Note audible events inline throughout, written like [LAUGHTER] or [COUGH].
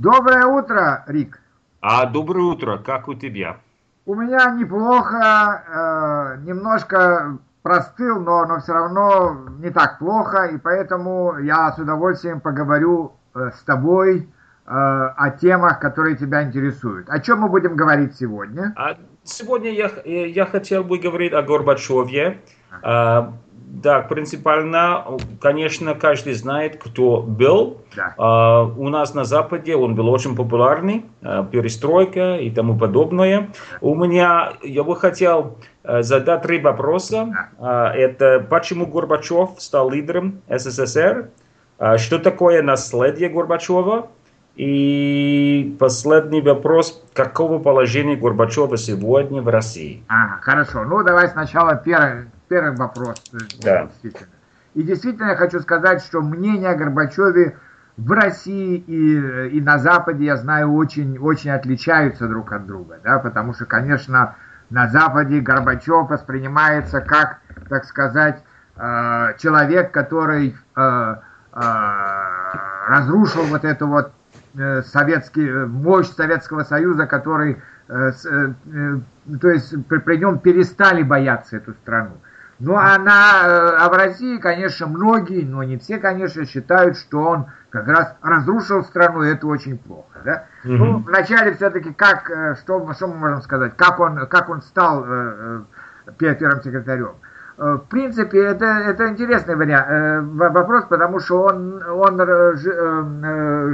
Доброе утро, Рик. А доброе утро, как у тебя? У меня неплохо, э, немножко простыл, но, но все равно не так плохо, и поэтому я с удовольствием поговорю э, с тобой э, о темах, которые тебя интересуют. О чем мы будем говорить сегодня? А сегодня я, я хотел бы говорить о Горбачеве. А, да, принципиально, конечно, каждый знает, кто был. Да. А, у нас на Западе он был очень популярный, а, перестройка и тому подобное. У меня, я бы хотел а, задать три вопроса. Да. Это почему Горбачев стал лидером СССР? Что такое наследие Горбачева? И последний вопрос. Какого положения Горбачева сегодня в России? А, хорошо. Ну, давай сначала первый первый вопрос. Э, да. Действительно. И действительно я хочу сказать, что мнения о Горбачеве в России и, э, и на Западе, я знаю, очень, очень отличаются друг от друга. Да? Потому что, конечно, на Западе Горбачев воспринимается как, так сказать, э, человек, который разрушил вот эту вот советский, мощь Советского Союза, который, то есть при нем перестали бояться эту страну. Ну, а, на, э, а в России, конечно, многие, но не все, конечно, считают, что он как раз разрушил страну, и это очень плохо. Да? Угу. Ну, вначале все-таки, как, э, что, что мы можем сказать, как он, как он стал э, первым секретарем. В принципе, это, это интересный вариант, вопрос, потому что он, он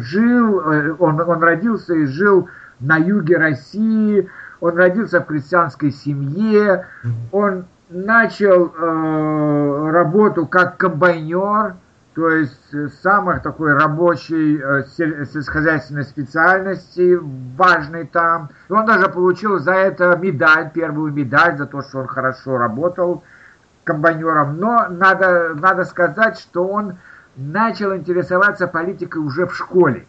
жил, он, он родился и жил на юге России, он родился в крестьянской семье, он начал э, работу как комбайнер, то есть самой такой рабочей э, сельскохозяйственной специальности, важной там. И он даже получил за это медаль, первую медаль, за то, что он хорошо работал комбайнером. Но надо, надо сказать, что он начал интересоваться политикой уже в школе.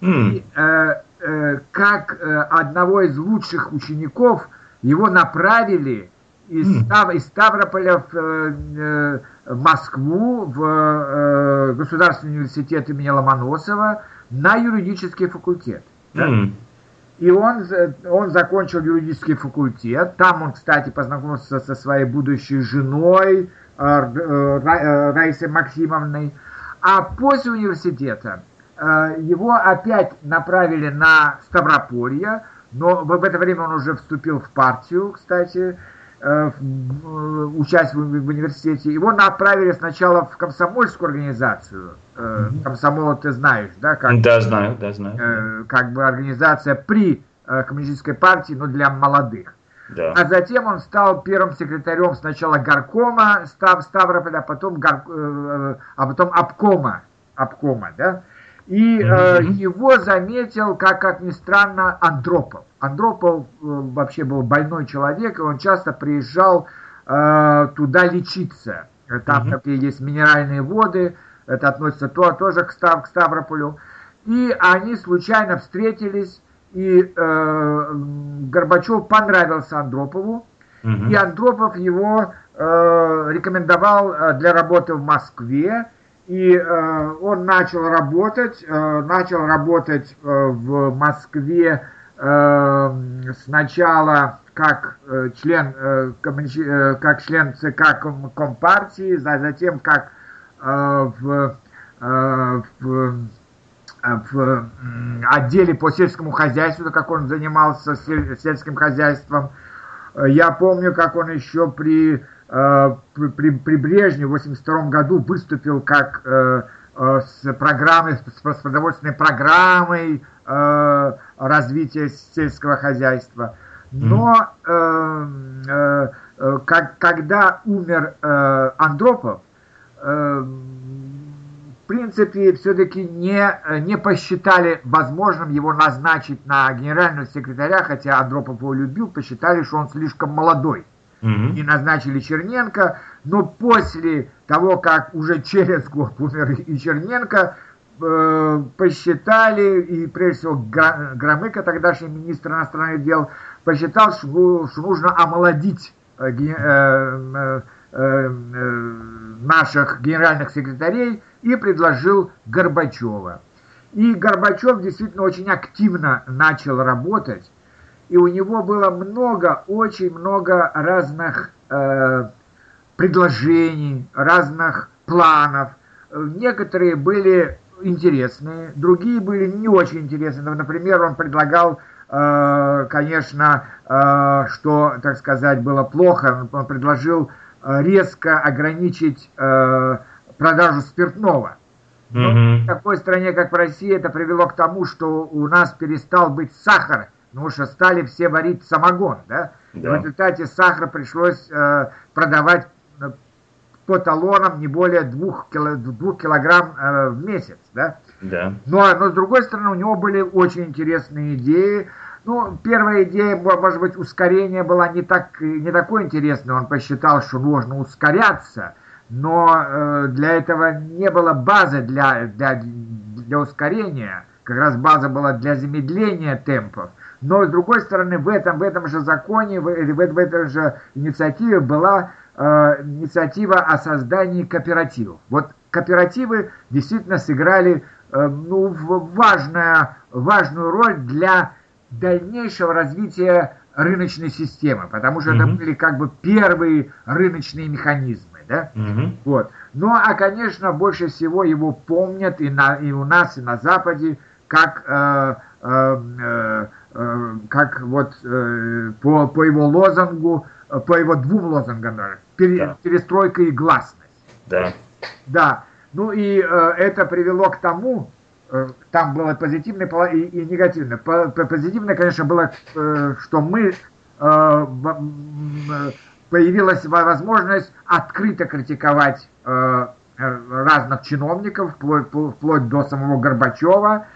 Mm. И, э, э, как э, одного из лучших учеников его направили из, Став, из Ставрополя в, э, в Москву, в э, Государственный университет имени Ломоносова на юридический факультет. Да? Mm. И он, он закончил юридический факультет. Там он, кстати, познакомился со своей будущей женой э, э, Раисой Максимовной. А после университета э, его опять направили на Ставрополье, но в это время он уже вступил в партию, кстати, Э, э, участвовал в университете, его направили сначала в комсомольскую организацию. Комсомол ты знаешь, да? Как, да, знаю, да, знаю. Как бы организация при коммунистической партии, но для молодых. Да. А затем он стал первым секретарем сначала горкома Став, Ставрополя, а потом, гор, а потом обкома, обкома, да? И э, его заметил, как, как ни странно, Андропов. Андропов э, вообще был больной человек, и он часто приезжал э, туда лечиться. Там угу. такие есть минеральные воды, это относится то, тоже к, Став, к Ставрополю. И они случайно встретились, и э, Горбачев понравился Андропову, угу. и Андропов его э, рекомендовал э, для работы в Москве. И э, он начал работать, э, начал работать э, в Москве э, сначала как э, член, э, коммунич... э, как член ЦК ком Компартии, затем как э, в, э, в, э, в отделе по сельскому хозяйству, как он занимался сельским хозяйством. Я помню, как он еще при Э, при, при Брежневе в 1982 году выступил как э, э, с программой, с продовольственной программой развития сельского хозяйства. Но как, когда умер Андропов, в принципе, все-таки не, не посчитали возможным его назначить на генерального секретаря, хотя Андропов его любил, посчитали, что он слишком молодой и назначили Черненко, но после того, как уже через год умер и Черненко, э, посчитали, и прежде всего Громыко, тогдашний министр иностранных дел, посчитал, что, нужно омолодить э, э, э, наших генеральных секретарей и предложил Горбачева. И Горбачев действительно очень активно начал работать, и у него было много, очень много разных э, предложений, разных планов. Некоторые были интересные, другие были не очень интересные. Например, он предлагал, э, конечно, э, что, так сказать, было плохо, он предложил э, резко ограничить продажу спиртного. Но mm-hmm. в такой стране, как в России, это привело к тому, что у нас перестал быть сахар, потому что стали все варить самогон, да? да. В результате сахара пришлось э, продавать по талонам не более двух, кило, двух килограмм э, в месяц, да? Да. Но, ну, а, но с другой стороны, у него были очень интересные идеи. Ну, первая идея, может быть, ускорение была не, так, не такой интересной. Он посчитал, что нужно ускоряться, но э, для этого не было базы для, для, для ускорения. Как раз база была для замедления темпов. Но, с другой стороны, в этом, в этом же законе, в, в, в этой же инициативе была э, инициатива о создании кооперативов. Вот кооперативы действительно сыграли э, ну, важная, важную роль для дальнейшего развития рыночной системы, потому что mm-hmm. это были как бы первые рыночные механизмы. Да? Mm-hmm. Вот. Ну а, конечно, больше всего его помнят и, на, и у нас, и на Западе, как, э, э, э как вот э, по, по его лозунгу, по его двум лозунгам даже, пере, да. перестройка и гласность. Да. Да. Ну и э, это привело к тому, э, там было позитивное и, и негативное. По, позитивное, конечно, было, э, что мы э, э, появилась возможность открыто критиковать э, э, разных чиновников, вплоть, вплоть до самого Горбачева,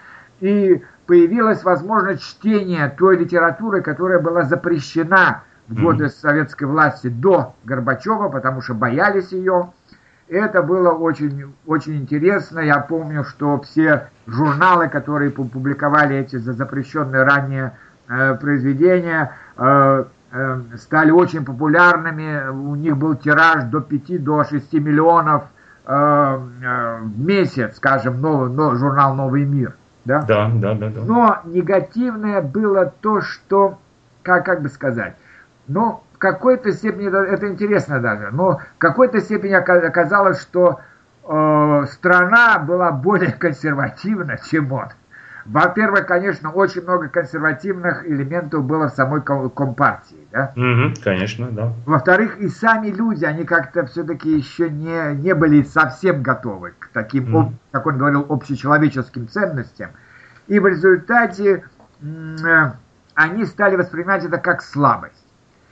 и появилась возможность чтения той литературы, которая была запрещена в годы mm-hmm. советской власти до Горбачева, потому что боялись ее. Это было очень, очень интересно. Я помню, что все журналы, которые публиковали эти запрещенные ранее э, произведения, э, э, стали очень популярными. У них был тираж до 5 до 6 миллионов э, э, в месяц, скажем, новый, но, журнал «Новый мир». Да? Да, да, да, да. Но негативное было то, что, как, как бы сказать, но в какой-то степени, это интересно даже, но в какой-то степени оказалось, что э, страна была более консервативна, [LAUGHS] чем он. Во-первых, конечно, очень много консервативных элементов было в самой компартии. Да? Угу, конечно, да. Во-вторых, и сами люди, они как-то все-таки еще не, не были совсем готовы к таким, угу. как он говорил, общечеловеческим ценностям. И в результате э, они стали воспринимать это как слабость.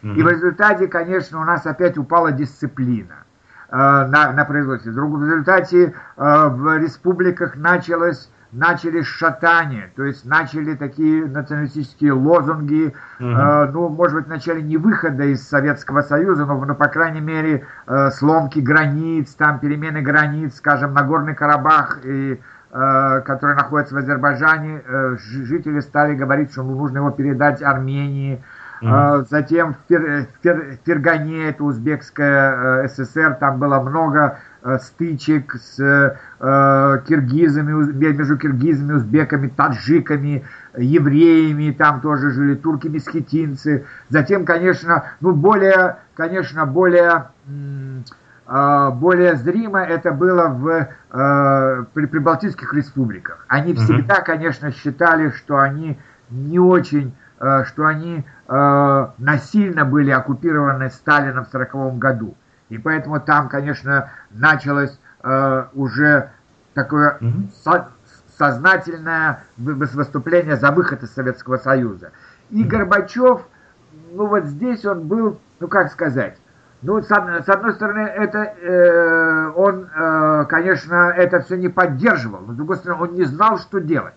И в результате, конечно, у нас опять упала дисциплина э, на, на производстве. В результате э, в республиках началось начали шатание, то есть начали такие националистические лозунги, угу. э, ну, может быть, начали не выхода из Советского Союза, но, ну, по крайней мере, э, сломки границ, там перемены границ, скажем, Нагорный Карабах, и, э, который находится в Азербайджане, э, жители стали говорить, что нужно его передать Армении, Mm-hmm. Затем в, Фер, Фер, Фергане, это узбекская э, ССР, там было много э, стычек с э, киргизами, между киргизами, узбеками, таджиками, евреями, там тоже жили турки-месхетинцы. Затем, конечно, ну более, конечно, более более зримо это было в э, при прибалтийских республиках. Они всегда, конечно, считали, что они не очень Э, что они э, насильно были оккупированы Сталином в 1940 году. И поэтому там, конечно, началось э, уже такое сознательное выступление за выход из Советского Союза. И Горбачев, ну вот здесь он был, ну как сказать, ну, с, одной стороны, это э, он, э, конечно, это все не поддерживал, но с другой стороны, он не знал, что делать.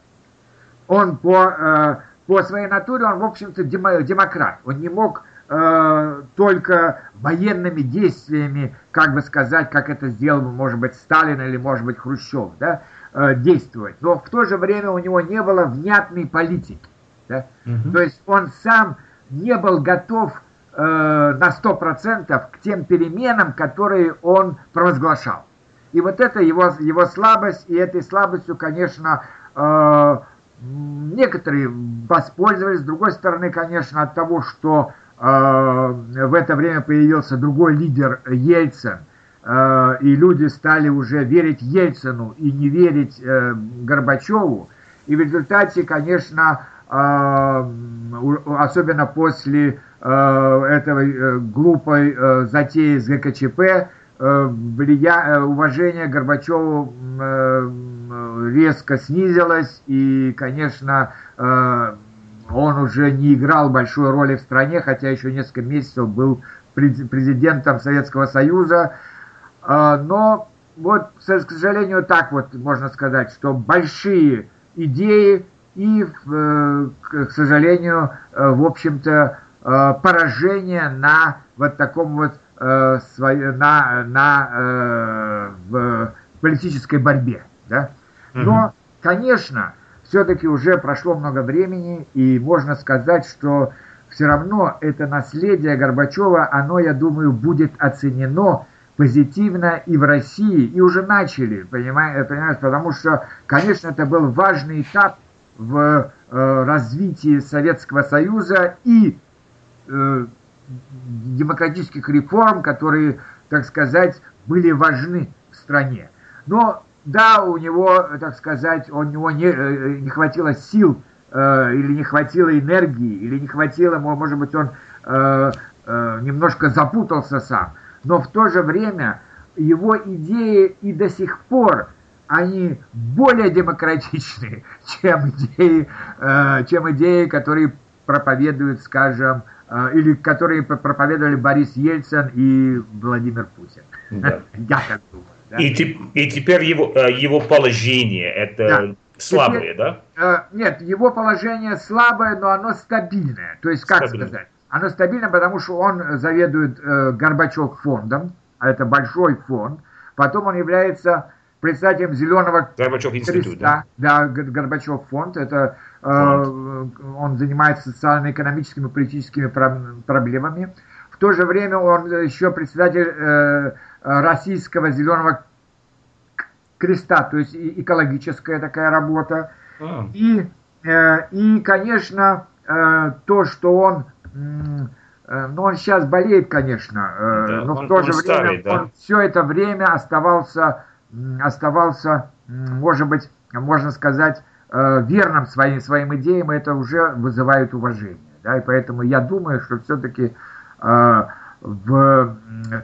Он по э, по своей натуре он, в общем-то, демократ. Он не мог э, только военными действиями, как бы сказать, как это сделал, может быть, Сталин или, может быть, Хрущев, да, э, действовать. Но в то же время у него не было внятной политики. Да? Угу. То есть он сам не был готов э, на 100% к тем переменам, которые он провозглашал. И вот это его, его слабость, и этой слабостью, конечно, Э, некоторые воспользовались, с другой стороны, конечно, от того, что в это время появился другой лидер Ельцин, и люди стали уже верить Ельцину и не верить Горбачеву, и в результате, конечно, особенно после этой глупой затеи с ГКЧП, уважение Горбачеву резко снизилось, и, конечно, он уже не играл большой роли в стране, хотя еще несколько месяцев был президентом Советского Союза. Но вот, к сожалению, так вот можно сказать, что большие идеи и, э, к сожалению, э, в общем-то, э, поражение на вот таком вот на, на в политической борьбе. Да? Но, конечно, все-таки уже прошло много времени, и можно сказать, что все равно это наследие Горбачева, оно, я думаю, будет оценено позитивно и в России, и уже начали, понимаешь, понимаешь потому что, конечно, это был важный этап в э, развитии Советского Союза и э, демократических реформ, которые, так сказать, были важны в стране. Но да, у него, так сказать, у него не, э, не хватило сил э, или не хватило энергии, или не хватило, может быть, он э, э, немножко запутался сам но в то же время его идеи и до сих пор они более демократичные, [LAUGHS] чем идеи, э, чем идеи, которые проповедуют, скажем, э, или которые проповедовали Борис Ельцин и Владимир Путин. Да. [LAUGHS] Я так думаю. Да? И, и теперь его, э, его положение это да. слабое, теперь, да? Нет, его положение слабое, но оно стабильное. То есть, как Стабильно. сказать? Оно стабильно, потому что он заведует э, Горбачев фондом, а это большой фонд. Потом он является председателем Зеленого Горбачев институт, да? Да, Горбачев фонд. Это э, он занимается социально-экономическими и политическими проблемами. В то же время он еще председатель э, российского Зеленого креста, то есть экологическая такая работа. А. И, э, и, конечно, э, то, что он Э, ну, он сейчас болеет, конечно, э, да, но он, в то же время старый, да? он все это время оставался, оставался, может быть, можно сказать, э, верным своим, своим идеям, и это уже вызывает уважение. Да, и поэтому я думаю, что все-таки в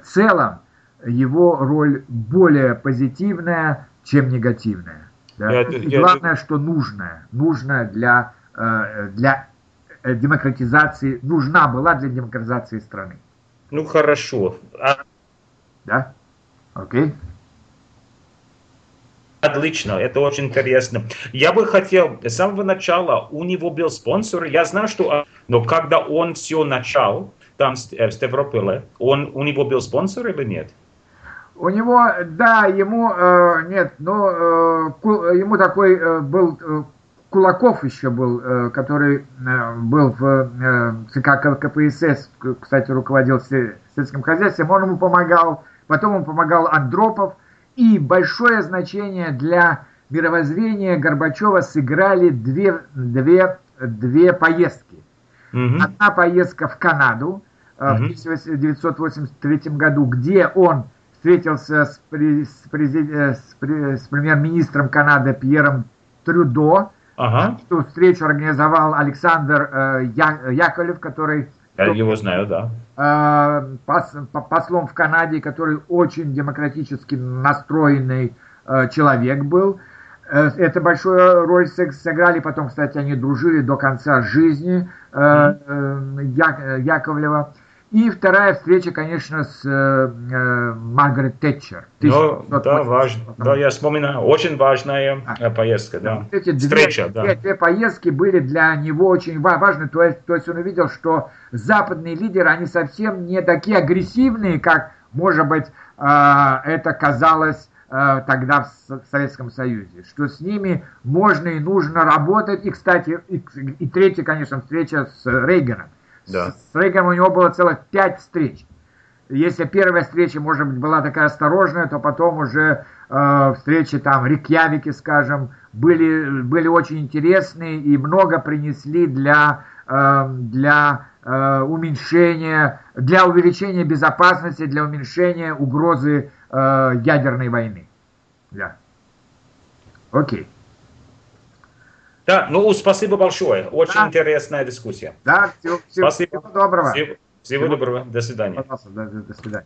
целом его роль более позитивная, чем негативная. Да? Я, и я, главное, я... что нужная, нужная для, для Э, демократизации, нужна была для демократизации страны. Ну хорошо. А... Да? Окей. Отлично, это очень интересно. Я бы хотел, с самого начала у него был спонсор, я знаю, что, но когда он все начал, там э, в Ставрополе, он, у него был спонсор или нет? У него, да, ему, э, нет, но э, ему такой э, был э, Кулаков еще был, э, который э, был в э, ЦК КПСС, кстати, руководил сельским хозяйством, он ему помогал, потом ему помогал Андропов, и большое значение для мировоззрения Горбачева сыграли две, две, две поездки. Угу. Одна поездка в Канаду угу. в 1983 году, где он встретился с, с, с, с премьер-министром Канады Пьером Трюдо, Ага. Эту встречу организовал Александр э, Я, Яковлев, который... Я его знаю, да. Э, пос, послом в Канаде, который очень демократически настроенный э, человек был. Э, это большую роль сыграли. Потом, кстати, они дружили до конца жизни э, э, Я, Яковлева. И вторая встреча, конечно, с э, Маргарет Тэтчер. Ну, да, важно. Да, я вспоминаю. Очень важная а. поездка, да. Эти Встреча, две, да. Две поездки были для него очень важны. То есть, то есть он увидел, что западные лидеры, они совсем не такие агрессивные, как, может быть, э, это казалось э, тогда в Советском Союзе. Что с ними можно и нужно работать. И, кстати, и, и третья, конечно, встреча с Рейганом. Да. С Рейганом у него было целых пять встреч. Если первая встреча, может быть, была такая осторожная, то потом уже э, встречи там в Рикьявике, скажем, были, были очень интересные и много принесли для, э, для э, уменьшения, для увеличения безопасности, для уменьшения угрозы э, ядерной войны. Да. Окей. Да, ну спасибо большое. Очень да. интересная дискуссия. Да, всего, всего, спасибо. всего доброго. Всего, всего, доброго. До свидания. Пожалуйста, до, до свидания.